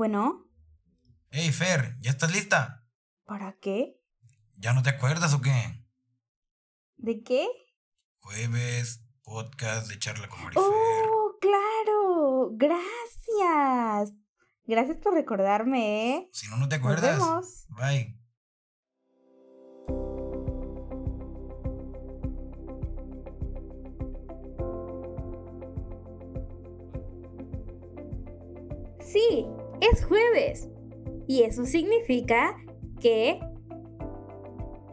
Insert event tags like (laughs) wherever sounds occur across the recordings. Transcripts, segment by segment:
Bueno, Hey, Fer, ¿ya estás lista? ¿para qué? ¿Ya no te acuerdas o qué? ¿De qué? Jueves, podcast de charla con Marifer. ¡Oh, claro! Gracias. Gracias por recordarme, ¿eh? Si no, no te Nos acuerdas. vemos. Bye. Sí, es jueves. Y eso significa que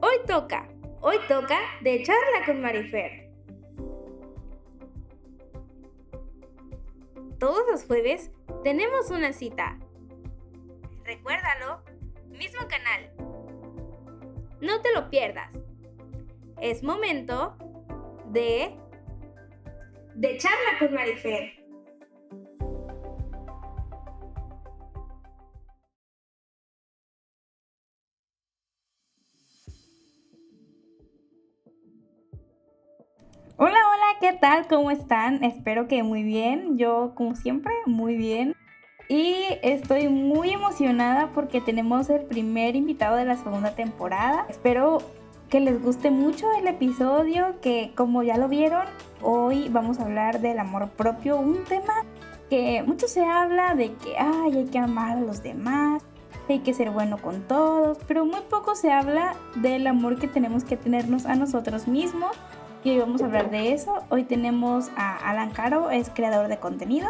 hoy toca, hoy toca de charla con Marifer. Todos los jueves tenemos una cita. Recuérdalo, mismo canal. No te lo pierdas. Es momento de de charla con Marifer. Hola, hola, ¿qué tal? ¿Cómo están? Espero que muy bien. Yo, como siempre, muy bien. Y estoy muy emocionada porque tenemos el primer invitado de la segunda temporada. Espero que les guste mucho el episodio, que como ya lo vieron, hoy vamos a hablar del amor propio, un tema que mucho se habla de que ay, hay que amar a los demás, hay que ser bueno con todos, pero muy poco se habla del amor que tenemos que tenernos a nosotros mismos y hoy vamos a hablar de eso. Hoy tenemos a Alan Caro, es creador de contenido.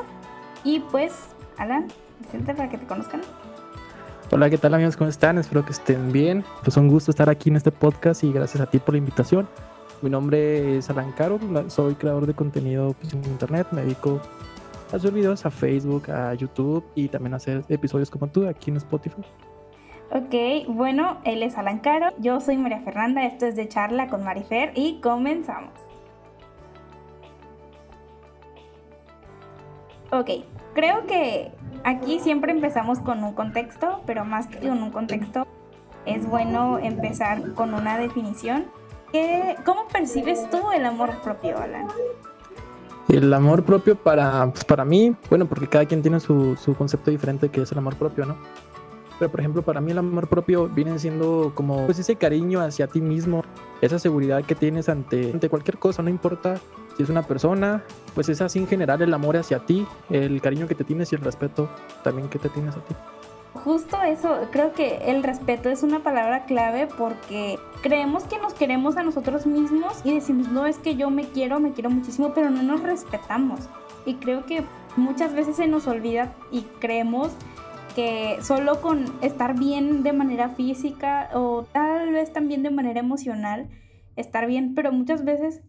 Y pues, Alan, presente para que te conozcan. Hola, ¿qué tal amigos? ¿Cómo están? Espero que estén bien. Pues un gusto estar aquí en este podcast y gracias a ti por la invitación. Mi nombre es Alan Caro, soy creador de contenido pues, en internet, me dedico a hacer videos a Facebook, a YouTube y también a hacer episodios como tú aquí en Spotify. Ok, bueno, él es Alan Caro, yo soy María Fernanda, esto es de charla con Marifer y comenzamos. Ok, creo que aquí siempre empezamos con un contexto, pero más que con un contexto, es bueno empezar con una definición. ¿Qué- ¿Cómo percibes tú el amor propio, Alan? El amor propio para, pues, para mí, bueno, porque cada quien tiene su, su concepto diferente que es el amor propio, ¿no? Pero por ejemplo, para mí el amor propio viene siendo como pues ese cariño hacia ti mismo, esa seguridad que tienes ante, ante cualquier cosa, no importa si es una persona, pues es así en general el amor hacia ti, el cariño que te tienes y el respeto también que te tienes a ti. Justo eso, creo que el respeto es una palabra clave porque creemos que nos queremos a nosotros mismos y decimos, no, es que yo me quiero, me quiero muchísimo, pero no nos respetamos. Y creo que muchas veces se nos olvida y creemos que solo con estar bien de manera física o tal vez también de manera emocional, estar bien, pero muchas veces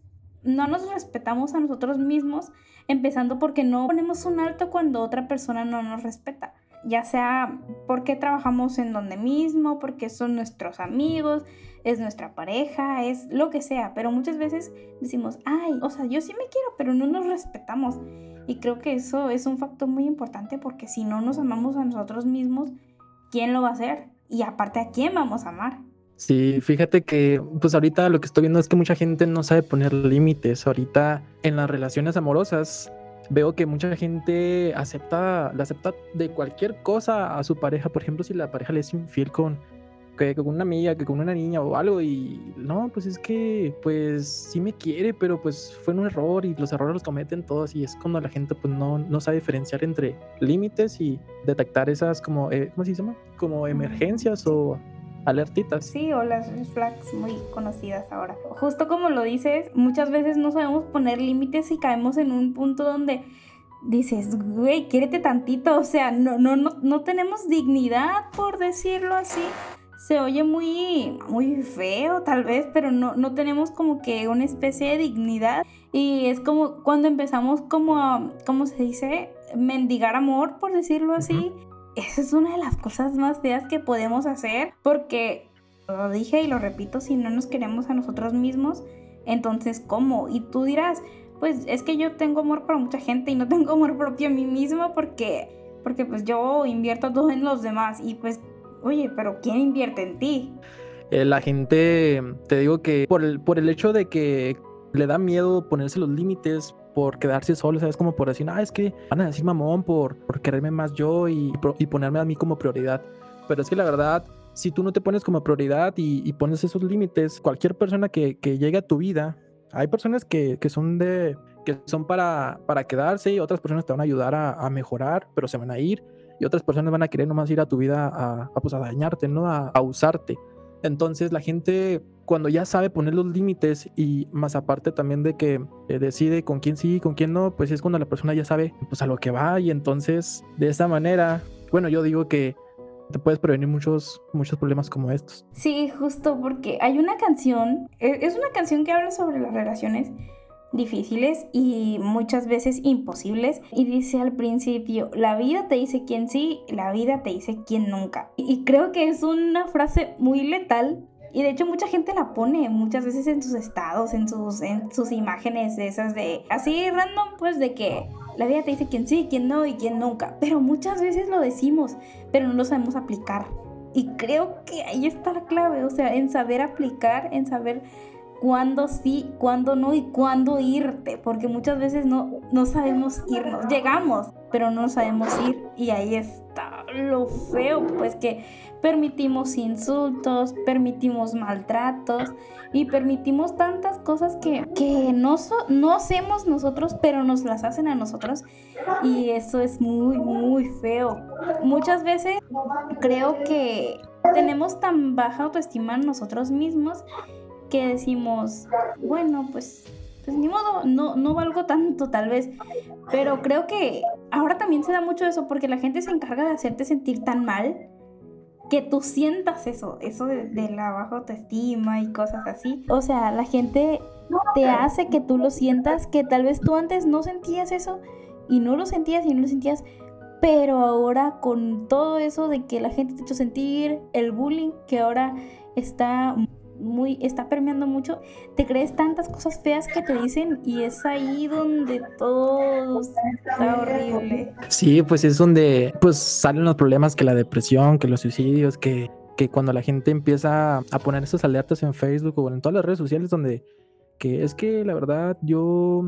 no nos respetamos a nosotros mismos, empezando porque no ponemos un alto cuando otra persona no nos respeta ya sea porque trabajamos en donde mismo, porque son nuestros amigos, es nuestra pareja, es lo que sea, pero muchas veces decimos, ay, o sea, yo sí me quiero, pero no nos respetamos. Y creo que eso es un factor muy importante porque si no nos amamos a nosotros mismos, ¿quién lo va a hacer? Y aparte, ¿a quién vamos a amar? Sí, fíjate que pues ahorita lo que estoy viendo es que mucha gente no sabe poner límites. Ahorita en las relaciones amorosas veo que mucha gente acepta, le acepta de cualquier cosa a su pareja. Por ejemplo, si la pareja le es infiel con, que con una amiga, que con una niña o algo, y no, pues es que pues sí me quiere, pero pues fue un error y los errores los cometen todos. Y es cuando la gente pues no, no sabe diferenciar entre límites y detectar esas como, eh, ¿cómo se llama? Como emergencias o alertitas. Sí, o las flags muy conocidas ahora. Justo como lo dices, muchas veces no sabemos poner límites y caemos en un punto donde dices, güey, quiérete tantito, o sea, no, no, no, no tenemos dignidad, por decirlo así. Se oye muy, muy feo tal vez, pero no, no tenemos como que una especie de dignidad. Y es como cuando empezamos como a, ¿cómo se dice? Mendigar amor, por decirlo así. Esa es una de las cosas más feas que podemos hacer porque, lo dije y lo repito, si no nos queremos a nosotros mismos, entonces ¿cómo? Y tú dirás, pues es que yo tengo amor para mucha gente y no (laughs) tengo amor propio a mí mismo porque, porque pues yo invierto todo en los demás y pues, oye, pero ¿quién invierte en ti? Eh, la gente, te digo que por el, por el hecho de que le da miedo ponerse los límites, por quedarse solo, ¿sabes? Como por decir, ah, es que van a decir mamón por, por quererme más yo y, y ponerme a mí como prioridad. Pero es que la verdad, si tú no te pones como prioridad y, pones esos límites, cualquier persona que, que, llegue a tu vida, hay personas que, que, son de que son para, para quedarse y otras personas te van a ayudar a, a, mejorar, pero se van a ir y otras personas van a querer nomás ir a tu vida a, a, pues, a dañarte, ¿no? A, a usarte. Entonces la gente cuando ya sabe poner los límites y más aparte también de que eh, decide con quién sí y con quién no, pues es cuando la persona ya sabe pues a lo que va y entonces de esa manera, bueno, yo digo que te puedes prevenir muchos, muchos problemas como estos. Sí, justo porque hay una canción, e, es una canción que habla sobre las relaciones difíciles y muchas veces imposibles. Y dice al principio, la vida te dice quién sí, la vida te dice quién nunca. Y creo que es una frase muy letal. Y de hecho mucha gente la pone muchas veces en sus estados, en sus, en sus imágenes de esas de así random, pues de que la vida te dice quién sí, quién no y quién nunca. Pero muchas veces lo decimos, pero no lo sabemos aplicar. Y creo que ahí está la clave, o sea, en saber aplicar, en saber cuándo sí, cuándo no y cuándo irte, porque muchas veces no, no sabemos irnos, llegamos, pero no sabemos ir y ahí está lo feo, pues que permitimos insultos, permitimos maltratos y permitimos tantas cosas que, que no, no hacemos nosotros, pero nos las hacen a nosotros y eso es muy, muy feo. Muchas veces creo que tenemos tan baja autoestima en nosotros mismos que decimos, bueno, pues, pues ni modo, no, no valgo tanto tal vez. Pero creo que ahora también se da mucho eso porque la gente se encarga de hacerte sentir tan mal que tú sientas eso, eso de, la baja autoestima y cosas así. O sea, la gente te hace que tú lo sientas, que tal vez tú antes no sentías eso y no lo sentías y no lo sentías, pero ahora con todo eso de que la gente te ha hecho sentir, el bullying que ahora está muy, está permeando mucho, te crees tantas cosas feas que te dicen y es ahí donde todo está horrible. Sí, pues es donde pues salen los problemas que la depresión, que los suicidios, que, que cuando la gente empieza a poner esas alertas en Facebook o en todas las redes sociales donde que es que la verdad yo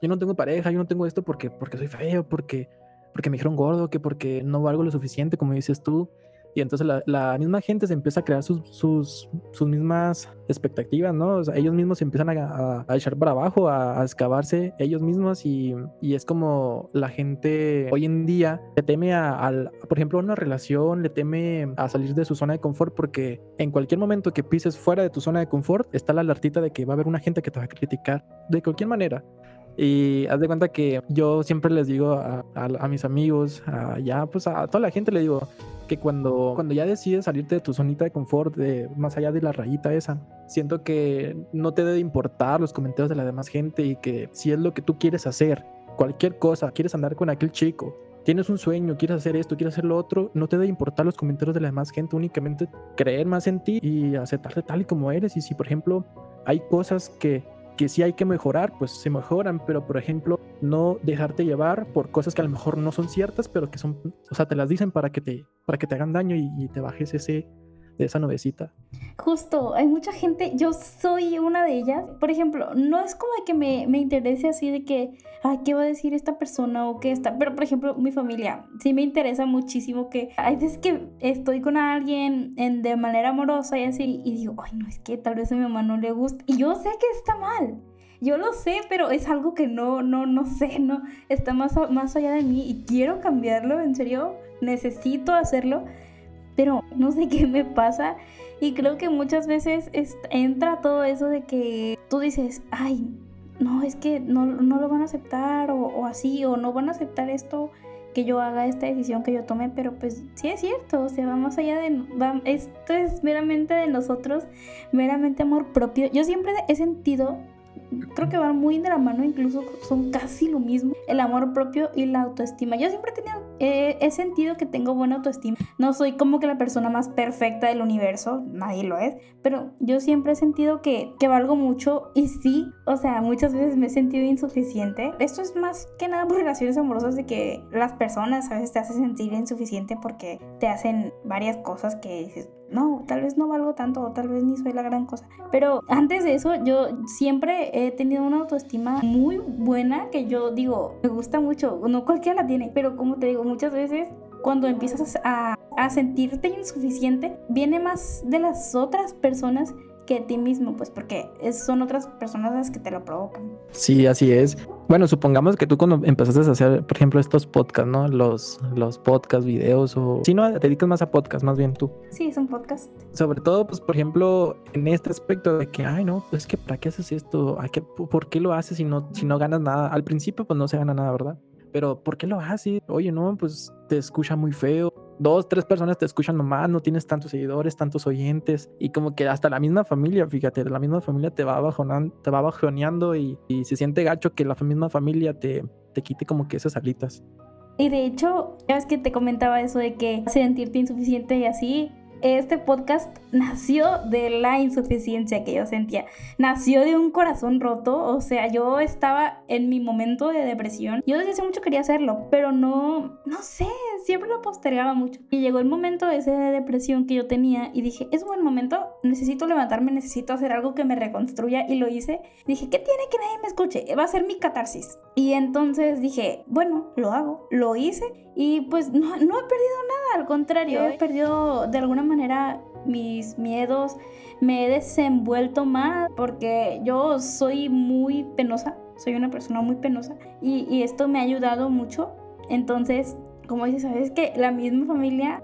yo no tengo pareja, yo no tengo esto porque porque soy feo, porque porque me dijeron gordo, que porque no valgo lo suficiente, como dices tú. Y entonces la, misma gente se empieza a crear sus, sus, sus mismas expectativas, ¿no? O sea, ellos mismos se empiezan a, a, echar para abajo, a, a excavarse ellos mismos y, y, es como la gente hoy en día le teme a, al, por ejemplo, a una relación, le teme a salir de su zona de confort porque en cualquier momento que pises fuera de tu zona de confort está la alertita de que va a haber una gente que te va a criticar de cualquier manera. Y haz de cuenta que yo siempre les digo a, a, mis amigos, a, ya pues a toda la gente le digo, que cuando, cuando ya decides salirte de tu zonita de confort, de, más allá de la rayita esa, siento que no te debe importar los comentarios de la demás gente y que si es lo que tú quieres hacer, cualquier cosa, quieres andar con aquel chico, tienes un sueño, quieres hacer esto, quieres hacer lo otro, no te debe importar los comentarios de la demás gente, únicamente creer más en ti y aceptarte tal y como eres. Y si, por ejemplo, hay cosas que que sí hay que mejorar, pues se mejoran, pero por ejemplo, no dejarte llevar por cosas que a lo mejor no son ciertas, pero que son, o sea, te las dicen para que te, para que te hagan daño y, te bajes ese, de esa nubecita. Justo, hay mucha gente, yo soy una de ellas. Por ejemplo, no es como que me, me interese así de que, ay, ¿qué va a decir esta persona o qué está? Pero, por ejemplo, mi familia, sí me interesa muchísimo que hay veces que estoy con alguien en, de manera amorosa y así, y digo, ay, no, es que tal vez a mi mamá no le gusta. Y yo sé que está mal. Yo lo sé, pero es algo que no, no, no sé, no, está más, más allá de mí y quiero cambiarlo, en serio, necesito hacerlo pero no sé (laughs) qué me pasa y creo que muchas veces entra todo eso de que tú dices, ay, no, es que no, lo van a aceptar o, así, o no van a aceptar esto, que yo haga esta decisión que yo tome, pero pues sí es cierto, o sea, va más allá de, esto es meramente de nosotros, meramente amor propio. Yo siempre he sentido creo que van muy de la mano, incluso son casi lo mismo, el amor propio y la autoestima. Yo siempre he tenido he, sentido que tengo buena autoestima. No soy como que la persona más perfecta del universo, nadie lo es, pero yo siempre he sentido que, que valgo mucho y sí, o sea, muchas veces me he sentido insuficiente. Esto es más que nada por relaciones amorosas de que las personas a veces te hacen sentir insuficiente porque te hacen varias cosas que dices, no, tal vez no valgo tanto o tal vez ni soy la gran cosa. Pero antes de eso, yo siempre he tenido una autoestima muy buena que yo digo, me gusta mucho, no cualquiera la tiene, pero como te digo, muchas veces cuando empiezas a, a sentirte insuficiente, viene más de las otras personas que ti mismo, pues porque son otras personas las que te lo provocan. Sí, así es. Bueno, supongamos que tú cuando empezaste a hacer, por ejemplo, estos podcasts, ¿no? Los, los podcasts, videos o... Si no, te dedicas más a podcast, más bien tú. Sí, son podcasts. Sobre todo, pues, por ejemplo, en este aspecto de que, ay, no, pues es que ¿para qué haces esto? ¿Por qué lo haces si no, si no ganas nada? Al principio, pues no se gana nada, ¿verdad? Pero ¿por qué lo haces? Oye, no, pues te escucha muy feo dos, tres personas te escuchan nomás, no tienes tantos seguidores, tantos oyentes y como que hasta la misma familia, fíjate, la misma familia te va bajoneando, te va bajoneando y, y, se siente gacho que la misma familia te, te quite como que esas alitas. Y de hecho, ya ves que te comentaba eso de que sentirte insuficiente y así, este podcast nació de la insuficiencia que yo sentía. Nació de un corazón roto. O sea, yo estaba en mi momento de depresión. Yo desde hace mucho quería hacerlo, pero no, no sé, siempre lo postergaba mucho. Y llegó el momento ese de depresión que yo tenía y dije, es buen momento, necesito levantarme, necesito hacer algo que me reconstruya. Y lo hice. Dije, ¿qué tiene que nadie me escuche? Va a ser mi catarsis. Y entonces dije, bueno, lo hago. Lo hice y pues no, no he perdido nada, al contrario, he perdido de alguna manera mis miedos, me he desenvuelto más porque yo soy muy penosa, soy una persona muy penosa y, y esto me ha ayudado mucho. Entonces, como dices, sabes que la misma familia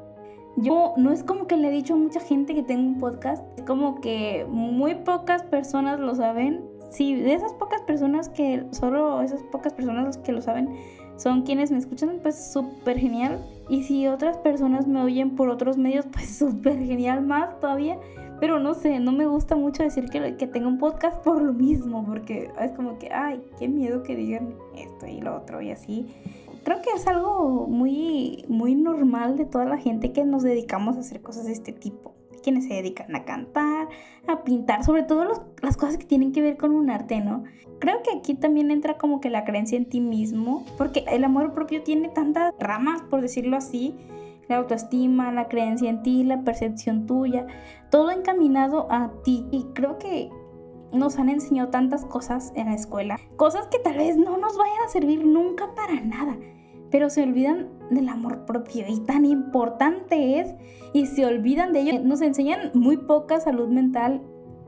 yo no es como que le he dicho a mucha gente que tengo un podcast, es como que muy pocas personas lo saben. Sí, de esas pocas personas que, solo esas pocas personas que lo saben, son quienes me escuchan, pues súper genial. Y si otras personas me oyen por otros medios, (laughs) pues súper genial más todavía. Pero no sé, no me gusta mucho decir que, que tengo un podcast por lo mismo, porque es como que, ay, qué miedo que digan esto y lo otro y así. Creo que es algo muy, muy normal de toda la gente que nos dedicamos a hacer cosas de este tipo quienes se dedican a cantar, a pintar, sobre todo las cosas que tienen que ver con un arte, ¿no? Creo que aquí también entra como que la creencia en ti mismo, porque el amor propio tiene tantas ramas, por decirlo así, la autoestima, la creencia en ti, la percepción tuya, todo encaminado a ti. Y creo que nos han enseñado tantas cosas en la escuela, cosas que tal vez no nos vayan a servir nunca para nada pero se olvidan del amor propio y tan importante es y se olvidan de ello. Nos enseñan muy poca salud mental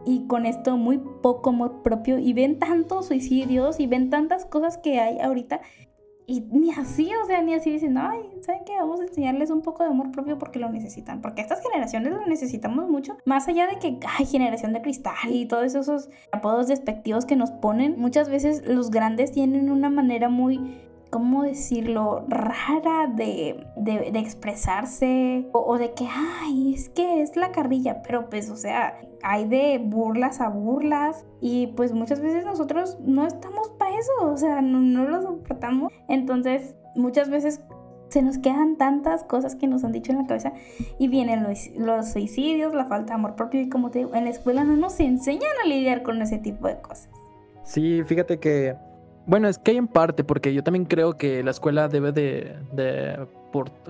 y con esto muy poco amor propio y ven tantos suicidios y ven tantas cosas que hay ahorita y ni así, o sea, ni así dicen, ay, ¿saben qué? Vamos a enseñarles un poco de amor propio porque lo necesitan. Porque estas generaciones lo necesitamos mucho. Más allá de que hay generación de cristal y todos esos apodos despectivos que nos ponen, muchas veces los grandes tienen una manera muy ¿cómo decirlo?, rara de, expresarse o, de que, ay, es que es la carrilla, pero pues, o sea, hay de burlas a burlas y pues muchas veces nosotros no estamos para eso, o sea, no, lo soportamos. Entonces, muchas veces se nos quedan tantas cosas que nos han dicho en la cabeza y vienen los, los suicidios, la falta de amor propio y como te digo, en la escuela no nos enseñan a lidiar con ese tipo de cosas. Sí, fíjate que bueno, es que hay en parte, porque yo también creo que la escuela debe de, de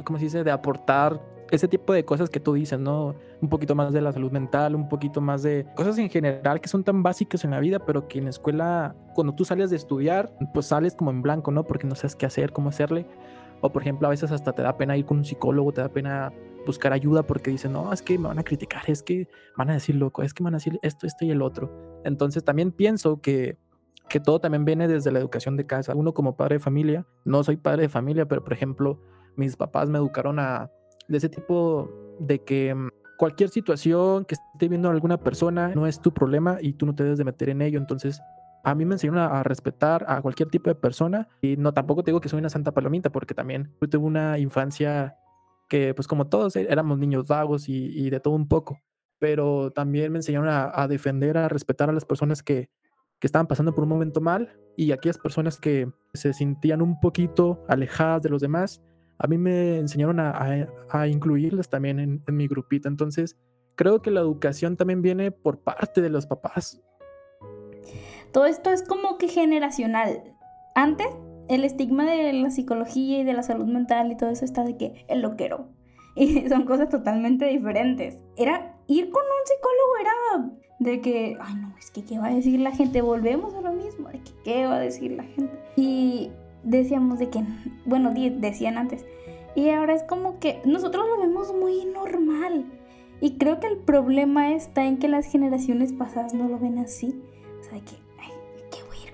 ¿cómo se dice? De aportar ese tipo de cosas que tú dices, ¿no? Un poquito más de la salud mental, un poquito más de cosas en general que son tan básicas en la vida, pero que en la escuela, cuando tú sales de estudiar, pues sales como en blanco, ¿no? Porque no sabes qué hacer, cómo hacerle. O por ejemplo, a veces hasta te da pena ir con un psicólogo, te da pena buscar ayuda porque dicen, no, es que me van a criticar, es que van a decir loco, es que van a decir esto, esto y el otro. Entonces también pienso que que todo también viene desde la educación de casa. Uno como padre de familia, no soy padre de familia, pero por ejemplo, mis papás me educaron a de ese tipo de que mm, cualquier situación que esté viendo alguna persona no es tu problema y tú no te debes de meter en ello. Entonces, a mí me enseñaron a, respetar a cualquier tipo de persona y no tampoco te digo que soy una santa palomita porque también tuve una infancia que pues como todos eh, éramos niños vagos y, de todo un poco, pero también me enseñaron a defender, a respetar a las personas que, que estaban pasando por un momento mal y aquellas personas que se sentían un poquito alejadas de los demás, a mí me enseñaron a, incluirlas también en, en mi grupito. Entonces, creo que la educación también viene por parte de los papás. Todo esto es como que generacional. Antes, el estigma de la psicología y de la salud mental y todo eso está de que el loquero. (laughs) Y son cosas totalmente diferentes. Era ir con un psicólogo, era de que, ay no, es que qué va a decir la gente. Volvemos a lo mismo, de que qué va a decir la gente. Y decíamos de que, bueno, decían antes. Y ahora es como que nosotros lo vemos muy normal. Y creo que el problema está en que las generaciones pasadas no lo ven así. O sea, que,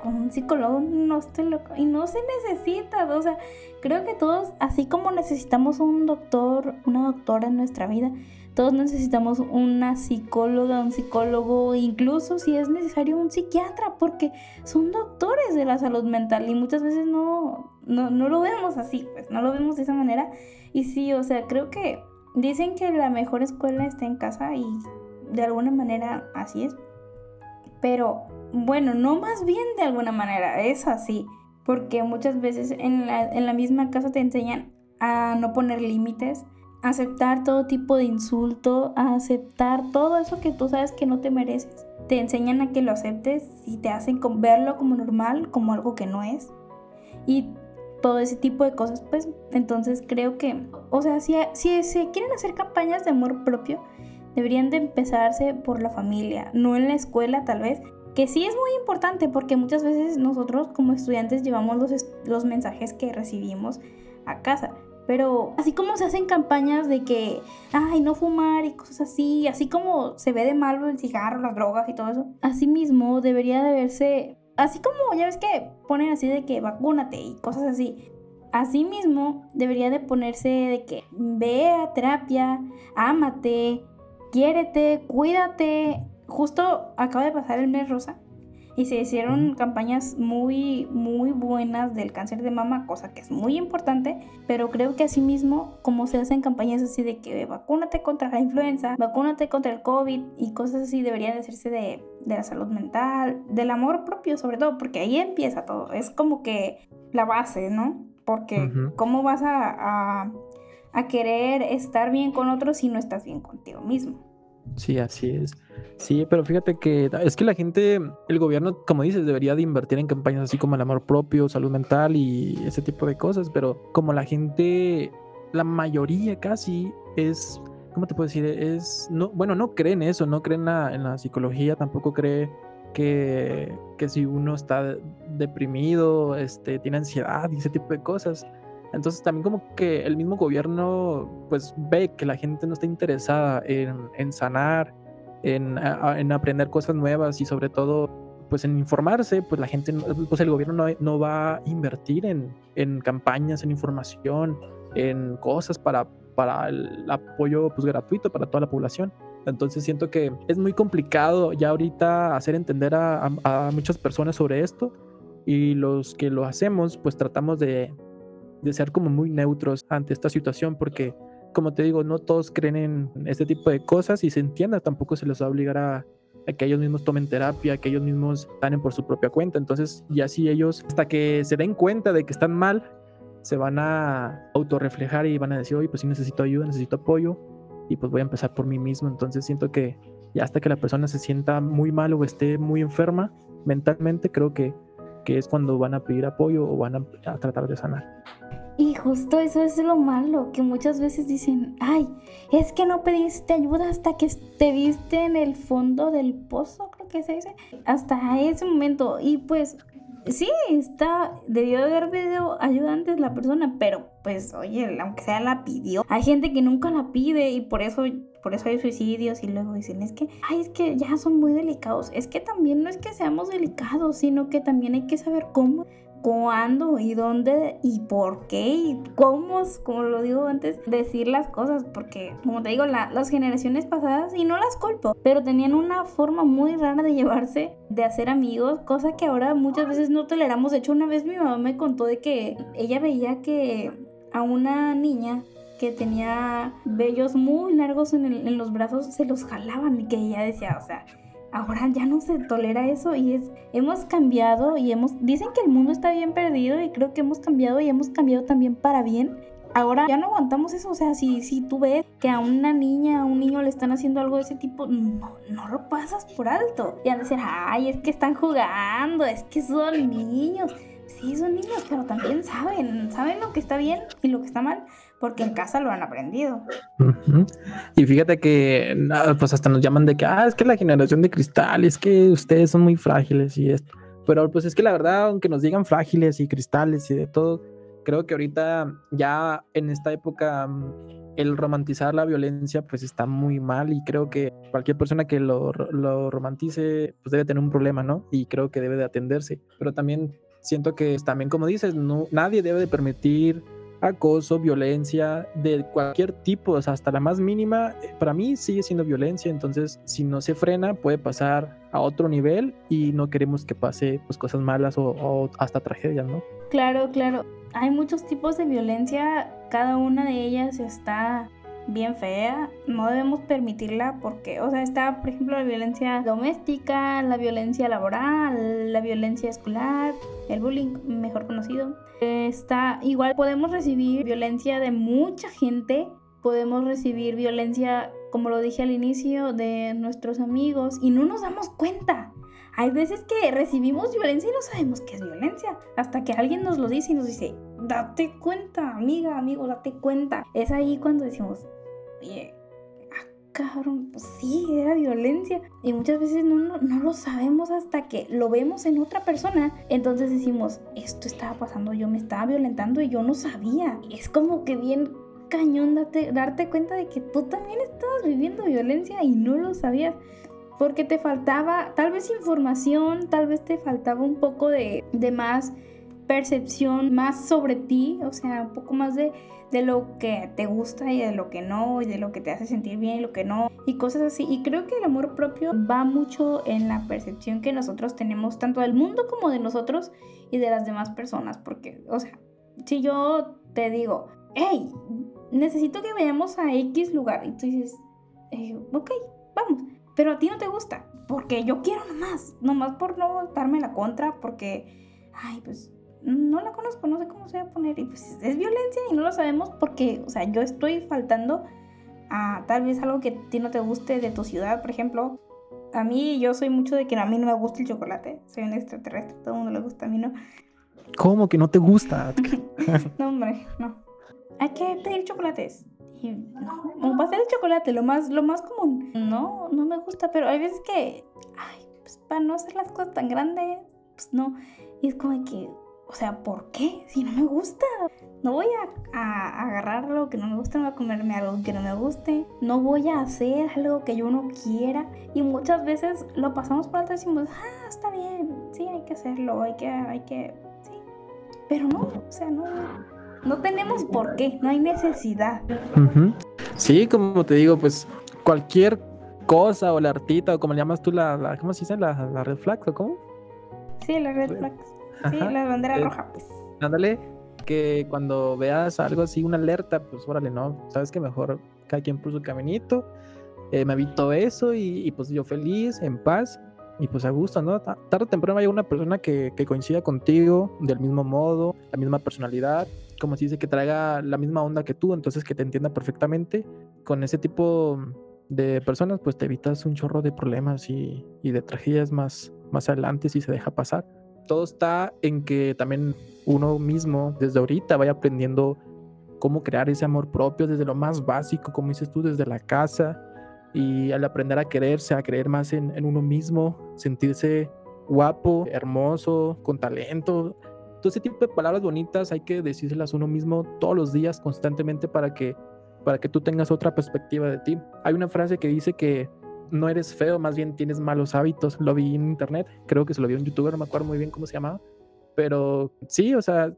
un psicólogo? No estoy loco. Y no se necesita. O sea, creo que todos, así como necesitamos un doctor, una doctora en nuestra vida, todos necesitamos una psicóloga, un psicólogo, incluso si es necesario un psiquiatra, porque son doctores de la salud mental y muchas veces no, no, no lo vemos así, pues no lo vemos de esa manera. Y sí, o sea, creo que Dicen que la mejor escuela está en casa y de alguna manera así es. Pero bueno, no más bien de alguna manera, es así. Porque muchas veces en la, misma casa te enseñan a no poner límites, a aceptar todo tipo de insulto, a aceptar todo eso que tú sabes que no te mereces. Te enseñan a que lo aceptes y te hacen verlo como normal, como algo que no es. Y todo ese tipo de cosas, pues entonces creo que, o sea, si, si se quieren hacer campañas de amor propio, deberían de empezarse por la familia, no en la escuela tal vez, que sí es muy importante porque muchas veces nosotros como estudiantes llevamos los, los mensajes que recibimos a casa. Pero así como se hacen campañas de que, ay, no fumar y cosas así, así como se ve de malo el cigarro, las drogas y todo eso, así mismo debería de verse así como ya ves que ponen así de que vacúnate y cosas así. Así mismo debería de ponerse de que ve a terapia, ámate, quiérete, cuídate. Justo acaba de pasar el mes rosa y se hicieron campañas muy, muy buenas del cáncer de mama, cosa que es muy importante, pero creo que asimismo, como se hacen campañas así de que vacúnate contra la influenza, vacúnate contra el COVID y cosas así, debería de hacerse de, de la salud mental, del amor propio sobre todo, porque ahí empieza todo, es como que la base, ¿no? Porque ¿cómo vas a, a, a querer estar bien con otros si no estás bien contigo mismo? Sí, así es. Sí, pero fíjate que es que la gente, el gobierno, como dices, debería de invertir en campañas así como el amor propio, salud mental y ese tipo de cosas, pero como la gente, la mayoría casi es, ¿cómo te puedo decir? Es, no, bueno, no creen eso, no creen en la psicología, tampoco cree que, que si uno está deprimido, este, tiene ansiedad y ese tipo de cosas. Entonces también como que el mismo gobierno pues ve que la gente no está interesada en, en sanar, en, en, aprender cosas nuevas y sobre todo pues en informarse, pues la gente, pues el gobierno no, no va a invertir en, en, campañas, en información, en cosas para, para el apoyo pues gratuito para toda la población. Entonces siento que es muy complicado ya ahorita hacer entender a, a, a muchas personas sobre esto y los que lo hacemos pues tratamos de, de ser como muy neutros ante esta situación porque, como te digo, no todos creen en este tipo de cosas y se entienda, tampoco se les va a obligar a, que ellos mismos tomen terapia, que ellos mismos sanen por su propia cuenta. Entonces, ya si ellos, hasta que se den cuenta de que están mal, se van a autorreflejar y van a decir, oye, pues sí necesito ayuda, necesito apoyo y pues voy a empezar por mí mismo. Entonces, siento que ya hasta que la persona se sienta muy mal o esté muy enferma mentalmente, creo que, que es cuando van a pedir apoyo o van a tratar de sanar. Y justo eso es lo malo, que muchas veces dicen, ay, es que no pediste ayuda hasta que te viste en el fondo del pozo, creo que se dice, hasta ese momento. Y pues sí, está, debió haber pedido ayuda antes la persona, pero pues oye, aunque sea la pidió. Hay gente que nunca la pide y por eso, por eso hay suicidios y luego dicen, es que, ay, es que ya son muy delicados. Es que también no es que seamos delicados, sino que también hay que saber cómo cuándo y dónde y por qué y cómo, como lo digo antes, decir las cosas, porque como te digo, las generaciones pasadas, y no las culpo, pero tenían una forma muy rara de llevarse, de hacer amigos, cosa que ahora muchas veces no toleramos. De hecho, una vez mi mamá me contó de que ella veía que a una niña que tenía vellos muy largos en, los brazos se los jalaban y que ella decía, o sea, ahora ya no se tolera eso y es, hemos cambiado y hemos, dicen que el mundo está bien perdido y creo que hemos cambiado y hemos cambiado también para bien. Ahora ya no aguantamos eso, o sea, si, si tú ves que a una niña, a un niño le están haciendo algo de ese tipo, no, no lo pasas por alto. Y han de decir, ay, es que están jugando, es que son niños. Sí, son niños, pero también saben, saben lo que está bien y lo que está mal, porque en casa lo han aprendido. Y fíjate que, pues hasta nos llaman de que, ah, es que la generación de cristal, es que ustedes son muy frágiles y esto. Pero pues es que la verdad, aunque nos digan frágiles y cristales y de todo, creo que ahorita ya en esta época mm, el romantizar la violencia pues está muy mal y creo que cualquier persona que lo, lo romantice pues debe tener un problema, ¿no? Y creo que debe de atenderse. Pero también siento que también como dices, no, nadie debe de permitir acoso, violencia de cualquier tipo, hasta la más mínima, eh, para mí sigue siendo violencia, entonces si no se frena puede pasar a otro nivel y no queremos que pase pues cosas malas o hasta tragedias, ¿no? Claro, claro. Hay muchos tipos de violencia, cada una de ellas está bien fea, no debemos permitirla porque, o sea, está, por ejemplo, la violencia doméstica, la violencia laboral, la violencia escolar, el bullying, mejor conocido. Está, igual podemos recibir violencia de mucha gente, podemos recibir violencia, como lo dije al inicio, de nuestros amigos y no nos damos cuenta. Hay veces que recibimos violencia y no sabemos qué es violencia. Hasta que alguien nos lo dice y nos dice, date cuenta, amiga, amigo, date cuenta. Es ahí cuando decimos, oye, ah, cabrón, pues sí, era violencia. Y muchas veces no, no, lo sabemos hasta que lo vemos en otra persona. Entonces decimos, esto estaba pasando, yo me estaba violentando y yo no sabía. Es como que bien cañón darte cuenta de que tú también estabas viviendo violencia y no lo sabías porque te faltaba tal vez información, tal vez te faltaba un poco de, más percepción, más sobre ti, o sea, un poco más de, de, lo que te gusta y de lo que no, y de lo que te hace sentir bien y lo que no, y cosas así. Y creo que el amor propio va mucho en la percepción que nosotros tenemos, tanto del mundo como de nosotros y de las demás personas, porque, o sea, si yo te digo, hey, necesito que vayamos a X lugar, y tú dices, eh, ok, vamos pero a ti no te gusta, porque yo quiero nomás, nomás por no darme la contra, porque, ay, pues no la conozco, no sé cómo se va a poner, y pues es violencia y no lo sabemos porque, o sea, yo estoy faltando a tal vez algo que a ti no te guste de tu ciudad, por ejemplo. A mí, yo soy mucho de que a mí no me gusta el chocolate, soy un extraterrestre, todo el mundo le gusta, a mí no. ¿Cómo que no te gusta? (laughs) no, hombre, no. Hay que pedir chocolates no, un pastel de chocolate, lo más, lo más común. No, no me gusta, pero hay veces que, ay, pues para no hacer las cosas tan grandes, pues no. Y es como que, o sea, ¿por qué? Si no me gusta. No voy a, a, agarrar algo que no me gusta, no voy a comerme algo que no me guste. No voy a hacer algo que yo no quiera. Y muchas veces lo pasamos por alto y decimos, ah, está bien, sí, hay que hacerlo, hay que, hay que, sí. Pero no, o sea, no no tenemos por qué, no hay necesidad. Sí, como te digo, pues cualquier cosa o la artita o como le llamas tú la, ¿cómo se dice? La, red flag o cómo? Sí, la red flag. Sí, la bandera eh, roja, pues. Ándale, que cuando veas algo así, una alerta, pues órale, no, sabes que mejor cada quien por su caminito. Eh, me evito eso y, pues yo feliz, en paz y pues a gusto, ¿no? Tarde o temprano hay una persona que, que coincida contigo del mismo modo, la misma personalidad como se dice, que traiga la misma onda que tú, entonces que te entienda perfectamente. Con ese tipo de personas, pues te evitas un chorro de problemas y, de tragedias más, más adelante si se deja pasar. Todo está en que también uno mismo desde ahorita vaya aprendiendo cómo crear ese amor propio desde lo más básico, como dices tú, desde la casa y al aprender a quererse, a creer más en uno mismo, sentirse guapo, hermoso, con talento, todo ese tipo de palabras bonitas hay que decírselas uno mismo todos los días constantemente para que, para que tú tengas otra perspectiva de ti. Hay una frase que dice que no eres feo, más bien tienes malos hábitos. Lo vi en internet, creo que se lo vi en youtuber, no me acuerdo muy bien cómo se llamaba. Pero sí, o sea,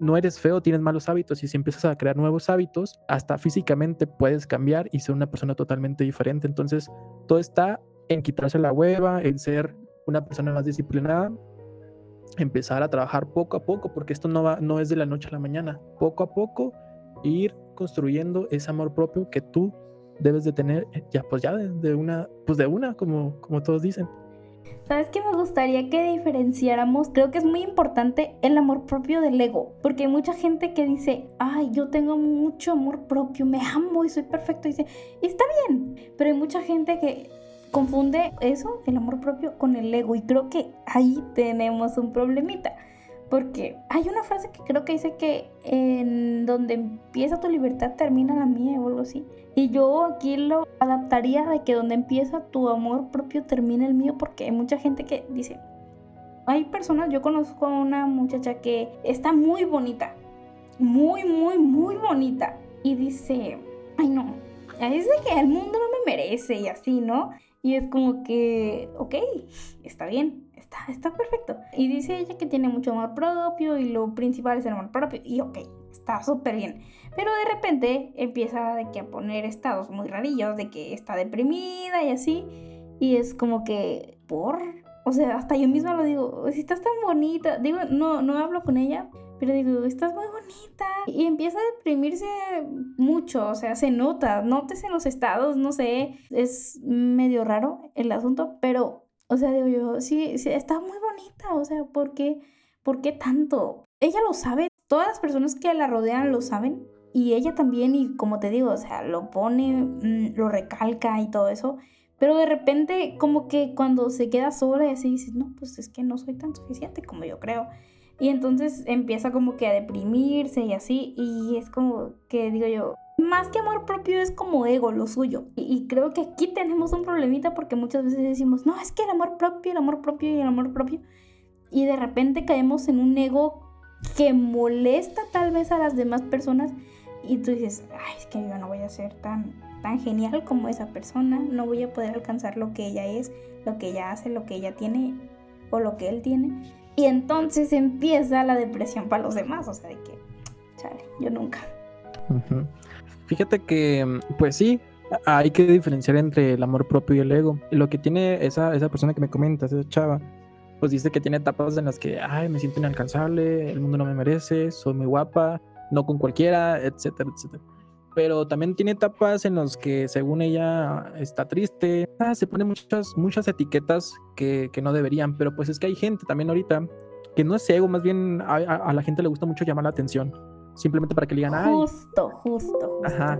no eres feo, tienes malos hábitos y si empiezas a crear nuevos hábitos, hasta físicamente puedes cambiar y ser una persona totalmente diferente. Entonces, todo está en quitarse la hueva, en ser una persona más disciplinada empezar a trabajar poco a poco, porque esto no, va, no es de la noche a la mañana, poco a poco ir construyendo ese amor propio que tú debes de tener eh, ya pues ya de, una pues de una como como todos dicen ¿Sabes qué me gustaría que diferenciáramos? Creo que es muy importante el amor propio del ego, porque hay mucha gente que dice, ay, yo tengo mucho amor propio, me amo y soy perfecto, y dice, y está bien, pero hay mucha gente que confunde eso, el amor propio, con el ego, y creo que ahí tenemos un problemita. Porque hay una frase que creo que dice que en donde empieza tu libertad termina la mía o algo así. Y yo aquí lo adaptaría de que donde empieza tu amor propio termina el mío porque hay mucha gente que dice, hay personas, yo conozco a una muchacha que está muy bonita, muy, muy, muy bonita. Y dice, ay no, es de que el mundo no me merece y así, ¿no? Y es como que, ok, está bien, está, perfecto. Y dice ella que tiene mucho amor propio y lo principal es el amor propio. Y ok, está súper bien. Pero de repente empieza de que a poner estados muy rarillos, de que está deprimida y así. Y es como que, por... O sea, hasta yo misma lo digo, si estás tan bonita, digo, no, no hablo con ella, pero digo, estás muy bonita. Y empieza a deprimirse mucho, o sea, se nota, notes en los estados, no sé, es medio raro el asunto, pero o sea, digo yo, sí, sí, está muy bonita, o sea, ¿por qué, ¿por qué tanto? Ella lo sabe, todas las personas que la rodean lo saben, y ella también, y como te digo, o sea, lo pone, mm, lo recalca y todo eso, pero de repente como que cuando se queda sola y así dice, no, pues es que no soy tan suficiente como yo creo. Y entonces empieza como que a deprimirse y así, y es como que digo yo, más que amor propio es como ego, lo suyo. Y, creo que aquí tenemos un problemita porque muchas veces decimos, no, es que el amor propio, el amor propio y el amor propio. Y de repente caemos en un ego que molesta tal vez a las demás personas. Y tú dices, ay, es que yo no voy a ser tan, tan genial como esa persona. No voy a poder alcanzar lo que ella es, lo que ella hace, lo que ella tiene o lo que él tiene. Y entonces empieza la depresión para los demás. O sea, de que, chale, yo nunca. Fíjate que, pues sí, hay que diferenciar entre el amor propio y el ego. Lo que tiene esa, esa persona que me comenta, esa chava, pues dice que tiene etapas en las que, ay, me siento inalcanzable, el mundo no me merece, soy muy guapa, no con cualquiera, etcétera, etcétera. Pero también tiene etapas en las que, según ella, está triste. Ah, se pone muchas, muchas etiquetas que, que, no deberían. Pero pues es que hay gente también ahorita que no es ego, más bien a, a la gente le gusta mucho llamar la atención simplemente para que le digan, ay. Justo, justo, Ajá.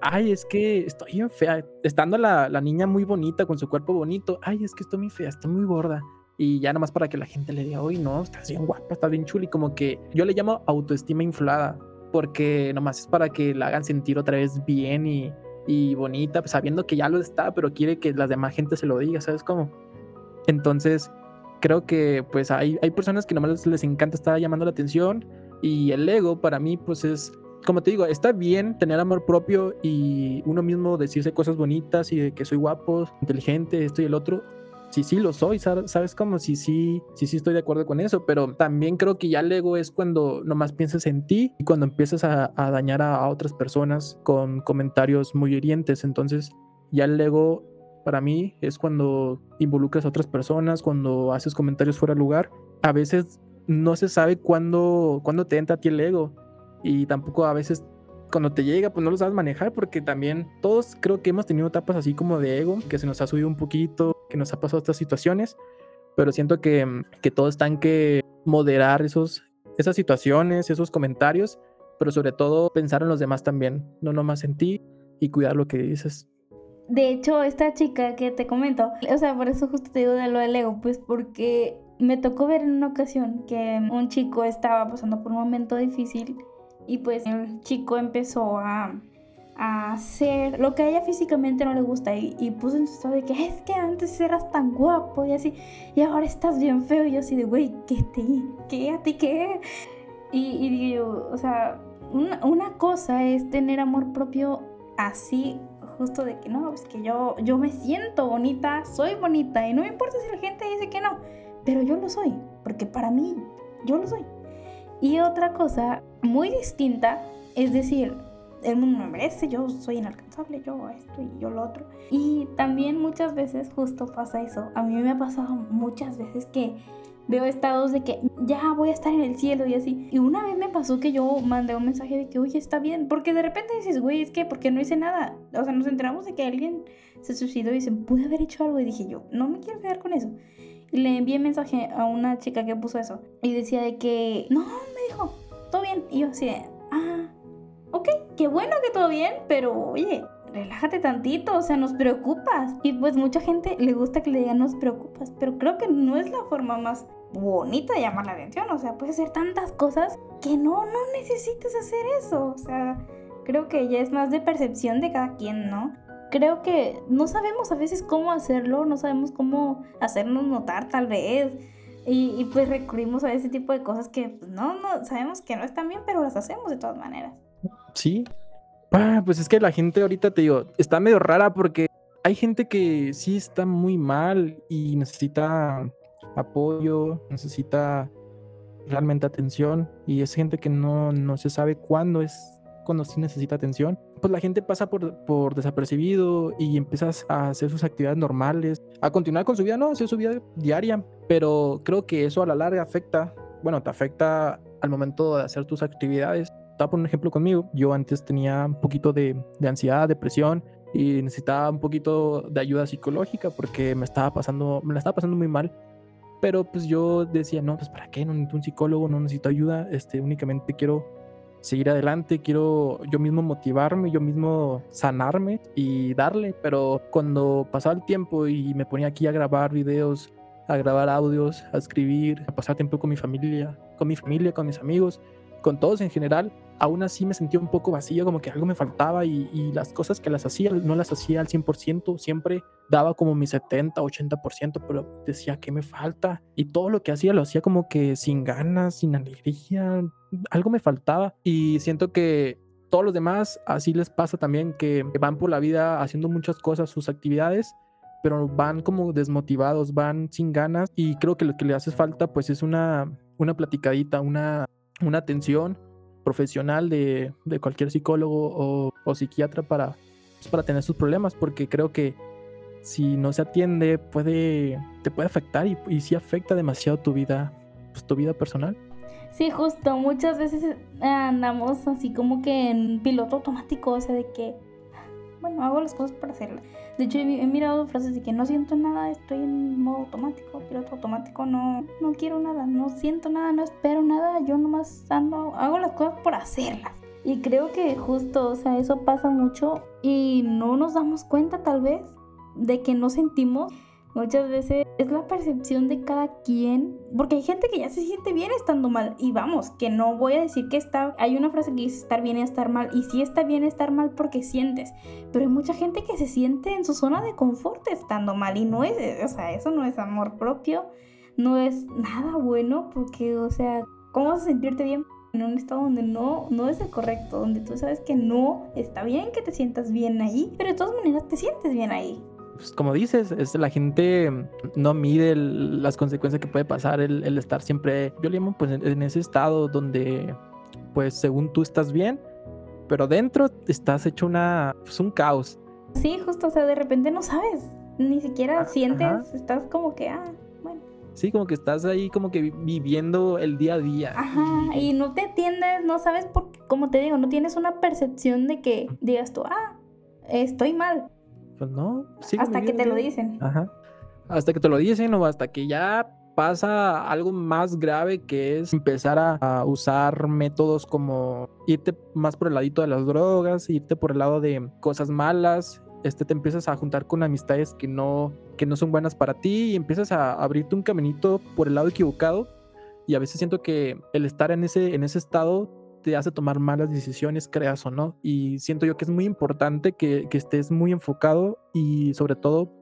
Ay, es que estoy bien fea. Estando la, la, niña muy bonita, con su cuerpo bonito. Ay, es que estoy muy fea, estoy muy gorda. Y ya nomás para que la gente le diga, oye, no, estás bien guapa, estás bien chula. Y como que yo le llamo autoestima inflada, porque nomás es para que la hagan sentir otra vez bien y, y bonita, pues, sabiendo que ya lo está, pero quiere que la demás gente se lo diga, ¿sabes cómo? Entonces, creo que pues hay, hay personas que nomás les encanta estar llamando la atención y el ego para mí pues es, como te digo, está bien tener amor propio y uno mismo decirse cosas bonitas y de que soy guapo, inteligente, esto y el otro. Sí, sí, lo soy, ¿sabes? Como sí, sí, sí, sí estoy de acuerdo con eso, pero también creo que ya el ego es cuando nomás piensas en ti y cuando empiezas a, dañar a, a otras personas con comentarios muy hirientes. Entonces, ya el ego para mí es cuando involucras a otras personas, cuando haces comentarios fuera de lugar. A veces no se sabe cuándo, cuándo te entra a ti el ego. Y tampoco a veces cuando te llega, pues no lo sabes manejar porque también todos creo que hemos tenido etapas así como de ego, que se nos ha subido un poquito, que nos ha pasado estas situaciones, pero siento que, que todos están que moderar esos, esas situaciones, esos comentarios, pero sobre todo pensar en los demás también, no nomás en ti y cuidar lo que dices. De hecho, esta chica que te comento, o sea, por eso justo te digo de lo del ego, pues porque me tocó ver en una ocasión que un chico estaba pasando por un momento difícil y pues el chico empezó a, a hacer lo que a ella físicamente no le gusta y, puso en su estado de que es que antes eras tan guapo y así y ahora estás bien feo y yo así de güey, ¿qué te? ¿Qué? ¿A ti qué? Y, y digo yo, o sea, una, una cosa es tener amor propio así justo de que no, pues que yo, yo me siento bonita, soy bonita y no me importa si la gente dice que no pero yo lo soy, porque para mí yo lo soy. Y otra cosa muy distinta es decir, el mundo me merece, yo soy inalcanzable, yo esto y yo lo otro. Y también muchas veces justo pasa eso. A mí me ha pasado muchas veces que veo estados de que ya voy a estar en el cielo y así. Y una vez me pasó que yo mandé un mensaje de que, oye, está bien. Porque de repente dices, güey, es que porque no hice nada. O sea, nos enteramos de que alguien se suicidó y se pude haber hecho algo. Y dije yo, no me quiero quedar con eso. Y le envié mensaje a una chica que puso eso. Y decía de que, no, todo bien. Y yo así de, ah, ok, qué bueno que todo bien, pero oye, relájate tantito, o sea, nos preocupas. Y pues mucha gente le gusta que le digan nos preocupas, pero creo que no es la forma más bonita de llamar la atención. O sea, puedes hacer tantas cosas que no, no necesites hacer eso. O sea, creo que ya es más de percepción de cada quien, ¿no? Creo que no sabemos a veces cómo hacerlo, no sabemos cómo hacernos notar tal vez. Y, pues recurrimos a ese tipo de cosas que pues, no, no sabemos que no están bien, pero las hacemos de todas maneras. Sí. Ah, pues es que la gente ahorita te digo, está medio rara porque hay gente que sí está muy mal y necesita apoyo, necesita realmente atención y es gente que no, no se sabe cuándo es cuando sí necesita atención. Pues la gente pasa por, por desapercibido y empiezas a hacer sus actividades normales, a continuar con su vida, no, hacer su vida diaria, pero creo que eso a la larga afecta, bueno, te afecta al momento de hacer tus actividades. Estaba por un ejemplo conmigo, yo antes tenía un poquito de, de ansiedad, depresión y necesitaba un poquito de ayuda psicológica porque me estaba pasando, me la estaba pasando muy mal pero pues yo decía, no, pues para qué, no necesito un psicólogo, no necesito ayuda, este, únicamente quiero seguir adelante, quiero yo mismo motivarme, yo mismo sanarme y darle, pero cuando pasaba el tiempo y me ponía aquí a grabar videos, a grabar audios, a escribir, a pasar tiempo con mi familia, con mi familia, con mis amigos, con todos en general, aún así me sentía un poco vacío, como que algo me faltaba y, las cosas que las hacía no las hacía al 100%, siempre daba como mi 70, 80%, pero decía, ¿qué me falta? Y todo lo que hacía lo hacía como que sin ganas, sin alegría, algo me faltaba y siento que todos los demás así les pasa también que van por la vida haciendo muchas cosas, sus actividades, pero van como desmotivados, van sin ganas y creo que lo que le hace falta pues es una, una platicadita, una una atención profesional de, cualquier psicólogo o, psiquiatra para, pues, para tener sus problemas, porque creo que si no se atiende puede, te puede afectar y, y sí afecta demasiado tu vida, pues, tu vida personal. Sí, justo, muchas veces andamos así como que en piloto automático, o sea, de que bueno, hago las cosas para hacerlas. De hecho, he, mirado frases de que no siento nada, estoy en modo automático, piloto automático, no, no quiero nada, no siento nada, no espero nada, yo nomás ando, hago las cosas por hacerlas. Y creo que justo, o sea, eso pasa mucho y no nos damos cuenta tal vez de que no sentimos Muchas veces es la percepción de cada quien, porque hay gente que ya se siente bien estando mal. Y vamos, que no voy a decir que está. Hay una frase que dice estar bien y estar mal. Y sí está bien estar mal porque sientes. Pero hay mucha gente que se siente en su zona de confort estando mal. Y no es, o sea, eso no es amor propio. No es nada bueno porque, o sea, ¿cómo vas a sentirte bien? en un estado donde no, no es el correcto, donde tú sabes que no está bien que te sientas bien ahí, pero de todas maneras te sientes bien ahí pues como dices, es, la gente no mide las consecuencias que puede pasar el, estar siempre, yo le llamo pues en, ese estado donde pues según tú estás bien, pero dentro estás hecho una, pues un caos. Sí, justo, o sea, de repente no sabes, ni siquiera ah, sientes, estás como que, ah, bueno. Sí, como que estás ahí como que viviendo el día a día. Ajá, y, no te atiendes, no sabes por qué, como te digo, no tienes una percepción de que digas tú, ah, estoy mal. Pues no. Hasta que te lo dicen. Ajá. Hasta que te lo dicen o hasta que ya pasa algo más grave que es empezar a, usar métodos como irte más por el ladito de las drogas, irte por el lado de cosas malas, este te empiezas a juntar con amistades que no que no son buenas para ti y empiezas a abrirte un caminito por el lado equivocado y a veces siento que el estar en ese en ese estado te hace tomar malas decisiones, creas o no. Y siento yo que es muy importante que, estés muy enfocado y sobre todo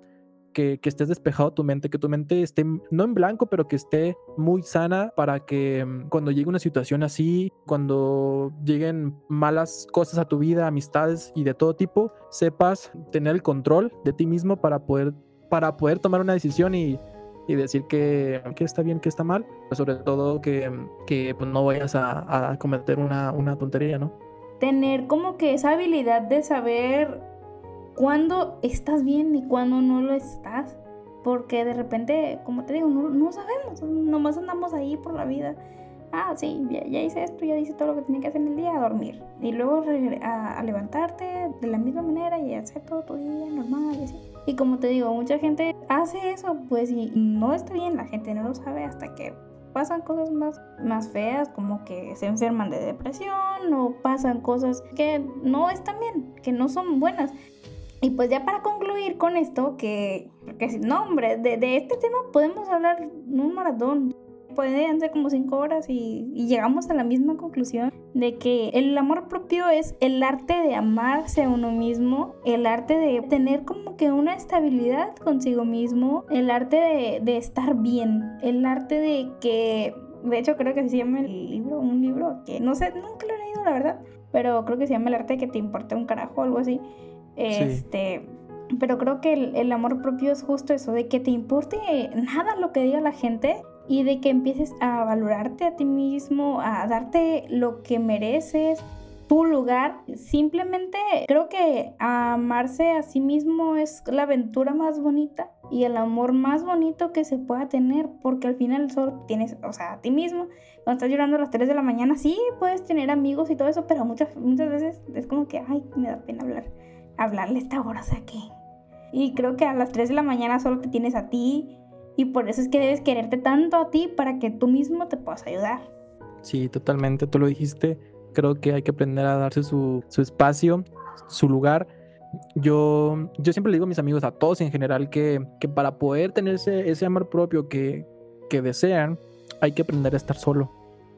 que, estés despejado tu mente, que tu mente esté no en blanco, pero que esté muy sana para que mm, cuando llegue una situación así, cuando lleguen malas cosas a tu vida, amistades y de todo tipo, sepas tener el control de ti mismo para poder, para poder tomar una decisión y, y decir que, que, está bien, que está mal, pero sobre todo que, que pues, no vayas a, a cometer una, una, tontería, ¿no? tener como que esa habilidad de saber cuándo estás bien y cuándo no lo estás. Porque de repente, como te digo, no, no sabemos, nomás andamos ahí por la vida. Ah, sí, ya, hice esto, ya hice todo lo que tenía que hacer en el día, dormir. Y luego a, a, levantarte de la misma manera y hacer todo tu día normal y así. Y como te digo, mucha gente hace eso, pues y no está bien, la gente no lo sabe hasta que pasan cosas más, más feas, como que se enferman de depresión o pasan cosas que no están bien, que no son buenas. Y pues ya para concluir con esto, que, que no, hombre, de, de este tema podemos hablar un maratón pueden ser como cinco horas y, llegamos a la misma conclusión de que el amor propio es el arte de amarse a uno mismo, el arte de tener como que una estabilidad consigo mismo, el arte de, de estar bien, el arte de que, de hecho creo que se llama el libro, un libro que no sé, nunca lo he leído la verdad, pero creo que se llama el arte de que te importe un carajo o algo así. Este... Pero creo que el, el, amor propio es justo eso, de que te importe nada lo que diga la gente y de que empieces a valorarte a ti mismo, a darte lo que mereces, tu lugar. Simplemente creo que amarse a sí mismo es la aventura más bonita y el amor más bonito que se pueda tener, porque al final solo tienes, o sea, a ti mismo. Cuando estás llorando a las 3 de la mañana, sí, puedes tener amigos y todo eso, pero muchas, muchas veces es como que, ay, me da pena hablar, hablarle esta hora, o sea que... Y creo que a las 3 de la mañana solo te tienes a ti, y por eso es que debes quererte tanto a ti para que tú mismo te puedas ayudar. Sí, totalmente, tú lo dijiste. Creo que hay que aprender a darse su, espacio, su lugar. Yo, yo siempre le digo a mis amigos, a todos en general, que, que para poder tener ese, ese amor propio que, que desean, hay que aprender a estar solo.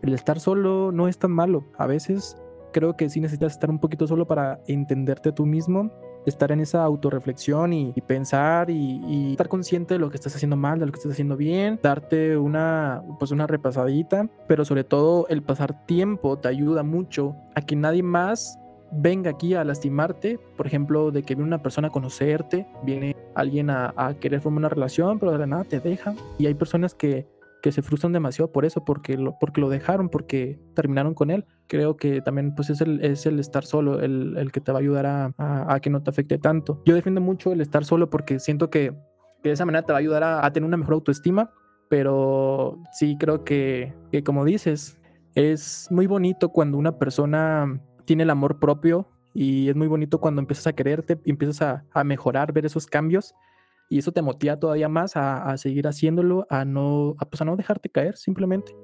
El estar solo no es tan malo. A veces creo que sí necesitas estar un poquito solo para entenderte tú mismo estar en esa autorreflexión y, pensar y, estar consciente de lo que estás haciendo mal, de lo que estás haciendo bien, darte una, pues una repasadita, pero sobre todo el pasar tiempo te ayuda mucho a que nadie más venga aquí a lastimarte, por ejemplo, de que viene una persona a conocerte, viene alguien a, a querer formar una relación, pero de nada te deja. Y hay personas que que se frustran demasiado por eso, porque lo, porque lo dejaron, porque terminaron con él. Creo que también pues es el, es el estar solo el, el que te va a ayudar a, a, que no te afecte tanto. Yo defiendo mucho el estar solo porque siento que, que de esa manera te va a ayudar a, a, tener una mejor autoestima, pero sí creo que, que como dices, es muy bonito cuando una persona tiene el amor propio y es muy bonito cuando empiezas a quererte empiezas a, a mejorar, ver esos cambios y eso te motiva todavía más a, seguir haciéndolo, a no, a, pues a no dejarte caer simplemente.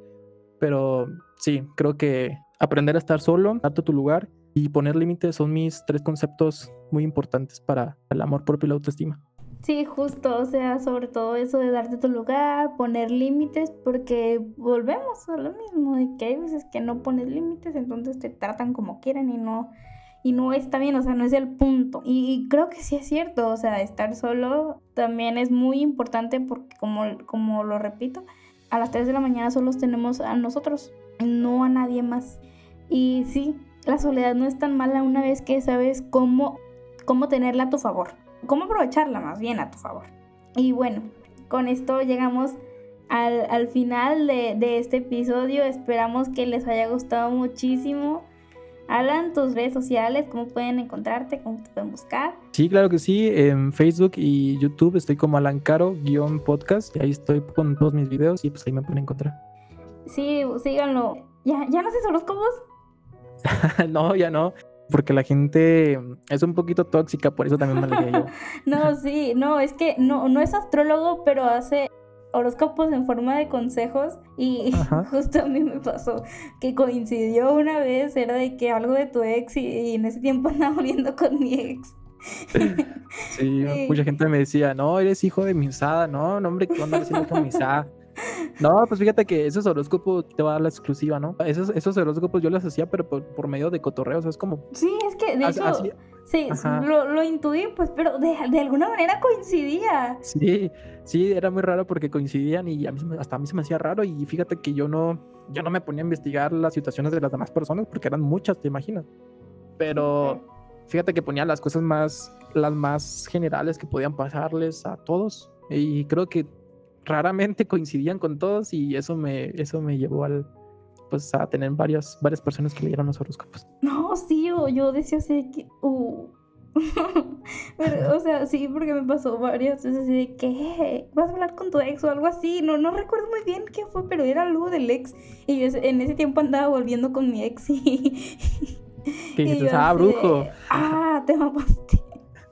Pero sí, creo que aprender a estar solo, darte tu lugar y poner límites son mis tres conceptos muy importantes para el amor propio y la autoestima. Sí, justo, o sea, sobre todo eso de darte tu lugar, poner límites, porque volvemos a lo mismo, de que hay veces que no pones límites, entonces te tratan como quieren y no, y no está bien, o sea, no es el punto. Y, creo que sí es cierto, o sea, estar solo también es muy importante porque como, como lo repito, a las 3 de la mañana solo tenemos a nosotros, no a nadie más. Y sí, la soledad no es tan mala una vez que sabes cómo, cómo tenerla a tu favor, cómo aprovecharla más bien a tu favor. Y bueno, con esto llegamos al, al final de, de este episodio, esperamos que les haya gustado muchísimo Alan, tus redes sociales, cómo pueden encontrarte, cómo te pueden buscar. Sí, claro que sí. En Facebook y YouTube estoy como Alan Caro-podcast. Y ahí estoy con todos mis videos y pues ahí me pueden encontrar. Sí, síganlo. ¿Ya, ya no haces horóscopos? (laughs) no, ya no. Porque la gente es un poquito tóxica, por eso también me yo. (laughs) no, sí, no, es que no, no es astrólogo, pero hace horóscopos en forma de consejos y (laughs) justo a mí me pasó que coincidió una vez, era de que algo de tu ex y, en ese tiempo (laughs) andaba muriendo con mi ex. (laughs) Sí, mucha gente me decía, no, eres hijo de Misada, no, no hombre, ¿qué onda haciendo con Misada? No, pues fíjate que esos horóscopos te va a dar la exclusiva, ¿no? Esos, esos horóscopos yo los hacía, pero por, medio de cotorreos, es como... Sí, es que de hecho... Sí, lo, lo, intuí, pues, pero de, de, alguna manera coincidía. Sí, sí, era muy raro porque coincidían y a mí, hasta a mí se me hacía raro y fíjate que yo no, yo no me ponía a investigar las situaciones de las demás personas porque eran muchas, te imaginas. Pero fíjate que ponía las cosas más, las más generales que podían pasarles a todos y creo que raramente (laughs) coincidían con todos y eso me, eso me llevó al, pues a tener varias, varias personas que leyeron los horóscopos. No, sí, yo, yo decía así de que, uh. (laughs) Pero, o sea, sí, porque me pasó varias veces así de que vas a hablar con tu ex o algo así. No, no recuerdo muy bien qué fue, pero era algo del ex. Y yo en ese tiempo andaba volviendo con mi ex y. (laughs) Que dices, ah, brujo. ah, te mamaste.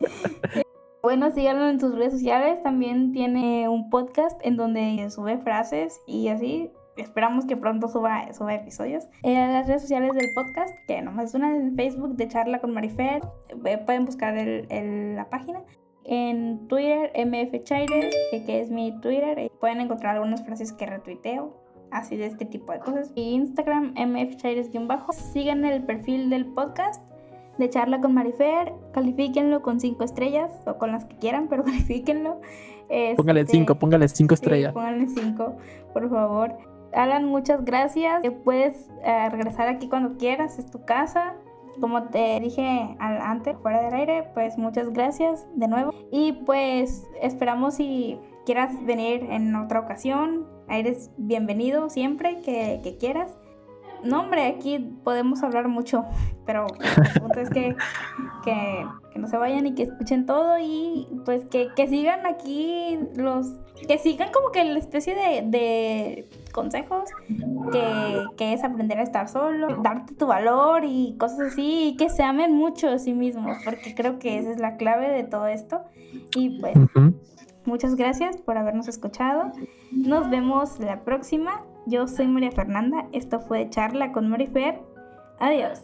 (laughs) Bueno, síganlo en sus redes sociales. También tiene un podcast en donde sube frases y así. Esperamos que pronto suba, suba episodios. En las redes sociales del podcast, que nomás es una en Facebook de charla con Marifer. Eh, pueden buscar el, la página. En Twitter, MF Chaires, que es mi Twitter. Pueden encontrar algunas frases que retuiteo así de este tipo de cosas. Y Instagram, mfchaires-bajo. Sigan el perfil del podcast de charla con Marifer. Califíquenlo con 5 estrellas o con las que quieran, pero (laughs) califíquenlo. póngale 5, este, póngale 5 estrellas. póngale 5, por favor. Alan, muchas gracias. Puedes eh, regresar aquí cuando quieras, es tu casa. Como te dije antes, fuera del aire, pues muchas gracias de nuevo. Y pues esperamos si quieras venir en otra ocasión. Eres bienvenido siempre que, que quieras. No, hombre, aquí podemos hablar mucho, (laughs) pero el punto es que, que, no se vayan y que escuchen todo y pues que, sigan aquí los... Que sigan como que la especie de, de consejos que, que, es aprender a estar solo, darte tu valor y cosas así, y que se amen mucho a sí mismos, porque creo que esa es la clave de todo esto. Y pues, muchas gracias por habernos escuchado. Nos vemos la próxima. Yo soy María Fernanda. Esto fue Charla con Marifer. Adiós.